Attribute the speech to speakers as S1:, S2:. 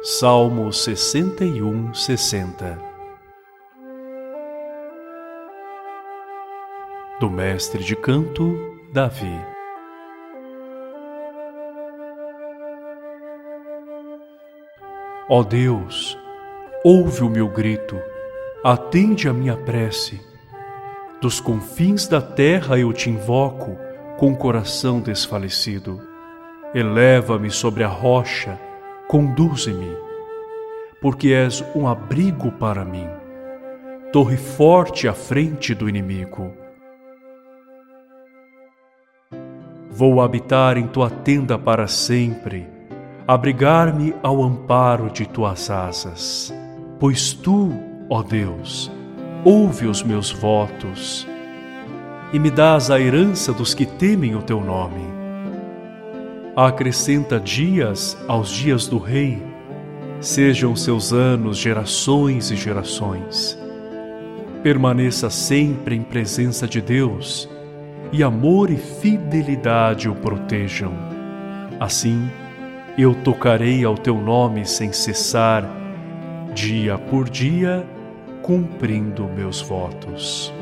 S1: Salmo 61, 60 Do mestre de canto, Davi Ó Deus, ouve o meu grito, atende a minha prece. Dos confins da terra eu te invoco com coração desfalecido. Eleva-me sobre a rocha, conduze-me, porque és um abrigo para mim, torre forte à frente do inimigo. Vou habitar em tua tenda para sempre, abrigar-me ao amparo de tuas asas, pois tu, ó Deus, ouve os meus votos e me dás a herança dos que temem o teu nome acrescenta dias aos dias do Rei, sejam seus anos gerações e gerações. Permaneça sempre em presença de Deus, e amor e fidelidade o protejam. Assim, eu tocarei ao teu nome sem cessar, dia por dia, cumprindo meus votos.